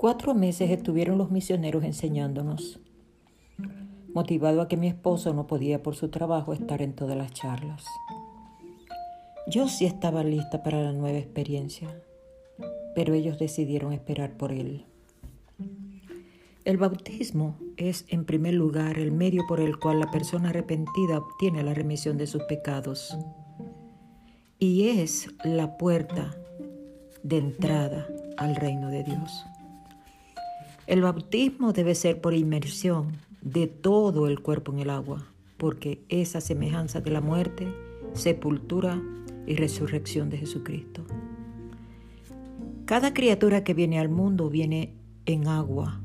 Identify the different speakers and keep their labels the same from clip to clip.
Speaker 1: Cuatro meses estuvieron los misioneros enseñándonos, motivado a que mi esposo no podía por su trabajo estar en todas las charlas. Yo sí estaba lista para la nueva experiencia, pero ellos decidieron esperar por él. El bautismo es, en primer lugar, el medio por el cual la persona arrepentida obtiene la remisión de sus pecados y es la puerta de entrada al reino de Dios. El bautismo debe ser por inmersión de todo el cuerpo en el agua, porque es a semejanza de la muerte, sepultura y resurrección de Jesucristo. Cada criatura que viene al mundo viene en agua.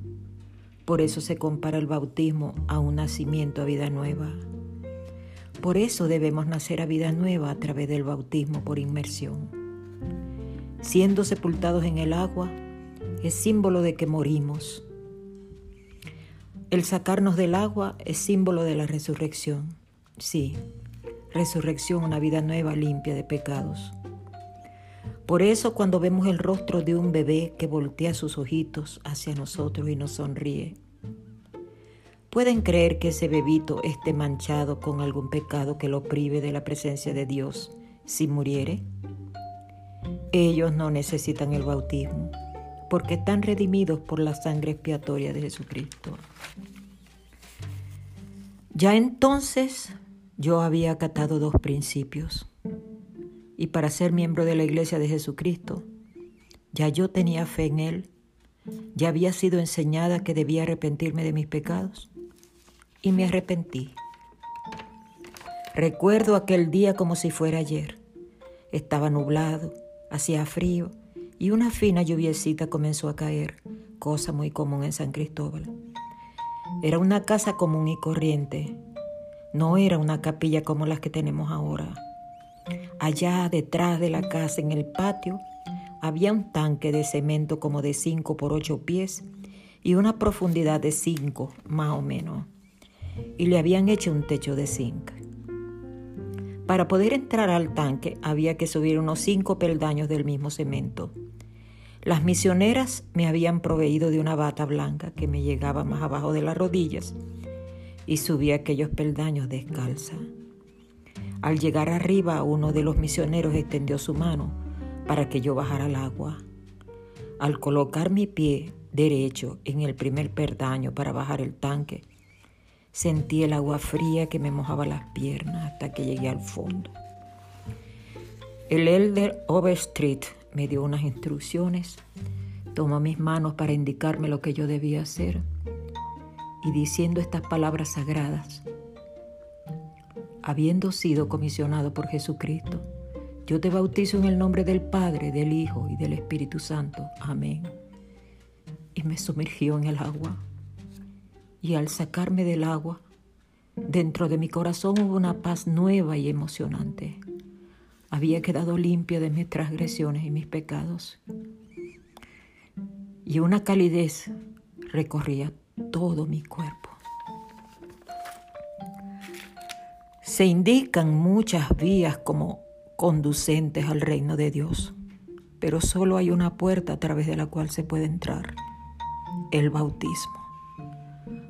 Speaker 1: Por eso se compara el bautismo a un nacimiento a vida nueva. Por eso debemos nacer a vida nueva a través del bautismo por inmersión. Siendo sepultados en el agua, es símbolo de que morimos. El sacarnos del agua es símbolo de la resurrección. Sí, resurrección, una vida nueva, limpia de pecados. Por eso cuando vemos el rostro de un bebé que voltea sus ojitos hacia nosotros y nos sonríe, pueden creer que ese bebito esté manchado con algún pecado que lo prive de la presencia de Dios si muriere. Ellos no necesitan el bautismo porque están redimidos por la sangre expiatoria de Jesucristo. Ya entonces yo había acatado dos principios y para ser miembro de la iglesia de Jesucristo, ya yo tenía fe en Él, ya había sido enseñada que debía arrepentirme de mis pecados y me arrepentí. Recuerdo aquel día como si fuera ayer. Estaba nublado, hacía frío y una fina lluviecita comenzó a caer, cosa muy común en San Cristóbal. Era una casa común y corriente, no era una capilla como las que tenemos ahora. Allá detrás de la casa, en el patio, había un tanque de cemento como de 5 por 8 pies y una profundidad de 5 más o menos. Y le habían hecho un techo de zinc. Para poder entrar al tanque había que subir unos 5 peldaños del mismo cemento. Las misioneras me habían proveído de una bata blanca que me llegaba más abajo de las rodillas y subí aquellos peldaños descalza. Al llegar arriba, uno de los misioneros extendió su mano para que yo bajara al agua. Al colocar mi pie derecho en el primer peldaño para bajar el tanque, sentí el agua fría que me mojaba las piernas hasta que llegué al fondo. El elder Overstreet me dio unas instrucciones, tomó mis manos para indicarme lo que yo debía hacer y diciendo estas palabras sagradas, habiendo sido comisionado por Jesucristo, yo te bautizo en el nombre del Padre, del Hijo y del Espíritu Santo. Amén. Y me sumergió en el agua. Y al sacarme del agua, dentro de mi corazón hubo una paz nueva y emocionante. Había quedado limpia de mis transgresiones y mis pecados. Y una calidez recorría todo mi cuerpo. Se indican muchas vías como conducentes al reino de Dios, pero solo hay una puerta a través de la cual se puede entrar, el bautismo.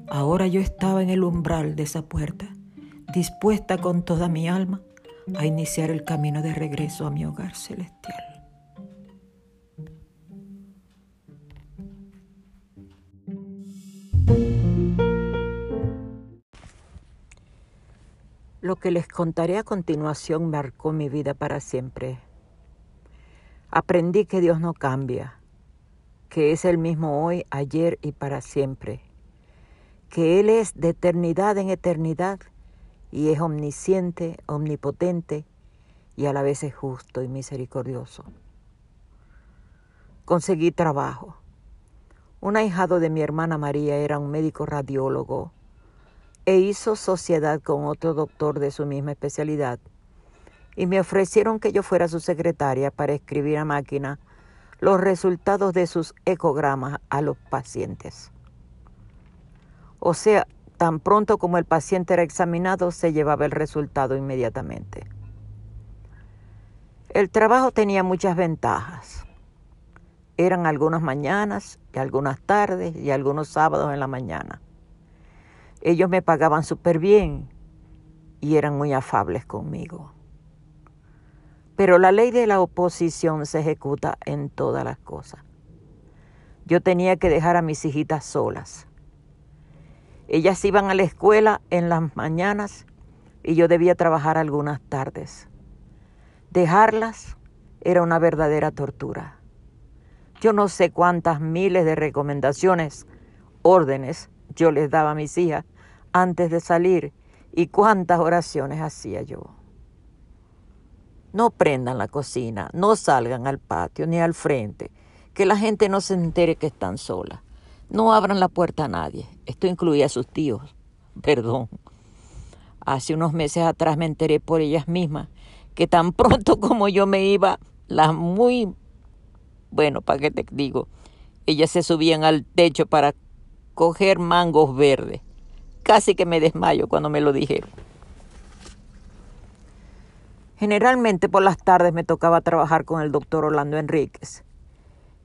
Speaker 1: Ahora yo estaba en el umbral de esa puerta, dispuesta con toda mi alma a iniciar el camino de regreso a mi hogar celestial. Lo que les contaré a continuación marcó mi vida para siempre. Aprendí que Dios no cambia, que es el mismo hoy, ayer y para siempre, que Él es de eternidad en eternidad y es omnisciente, omnipotente y a la vez es justo y misericordioso. Conseguí trabajo. Un ahijado de mi hermana María era un médico radiólogo e hizo sociedad con otro doctor de su misma especialidad y me ofrecieron que yo fuera su secretaria para escribir a máquina los resultados de sus ecogramas a los pacientes. O sea, Tan pronto como el paciente era examinado, se llevaba el resultado inmediatamente. El trabajo tenía muchas ventajas. eran algunas mañanas y algunas tardes y algunos sábados en la mañana. Ellos me pagaban súper bien y eran muy afables conmigo. Pero la ley de la oposición se ejecuta en todas las cosas. Yo tenía que dejar a mis hijitas solas. Ellas iban a la escuela en las mañanas y yo debía trabajar algunas tardes. Dejarlas era una verdadera tortura. Yo no sé cuántas miles de recomendaciones, órdenes yo les daba a mis hijas antes de salir y cuántas oraciones hacía yo. No prendan la cocina, no salgan al patio ni al frente, que la gente no se entere que están solas. No abran la puerta a nadie. Esto incluía a sus tíos. Perdón. Hace unos meses atrás me enteré por ellas mismas que tan pronto como yo me iba, las muy bueno, ¿para qué te digo? Ellas se subían al techo para coger mangos verdes. Casi que me desmayo cuando me lo dijeron. Generalmente por las tardes me tocaba trabajar con el doctor Orlando Enríquez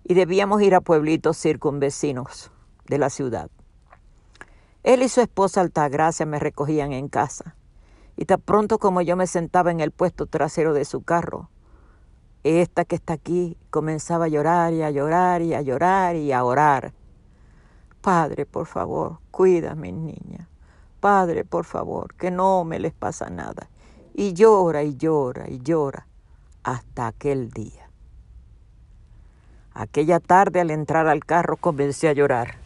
Speaker 1: y debíamos ir a pueblitos circunvecinos de la ciudad. Él y su esposa Altagracia me recogían en casa y tan pronto como yo me sentaba en el puesto trasero de su carro, esta que está aquí comenzaba a llorar y a llorar y a llorar y a orar. Padre, por favor, cuida a mis niñas. Padre, por favor, que no me les pasa nada. Y llora y llora y llora hasta aquel día. Aquella tarde al entrar al carro comencé a llorar.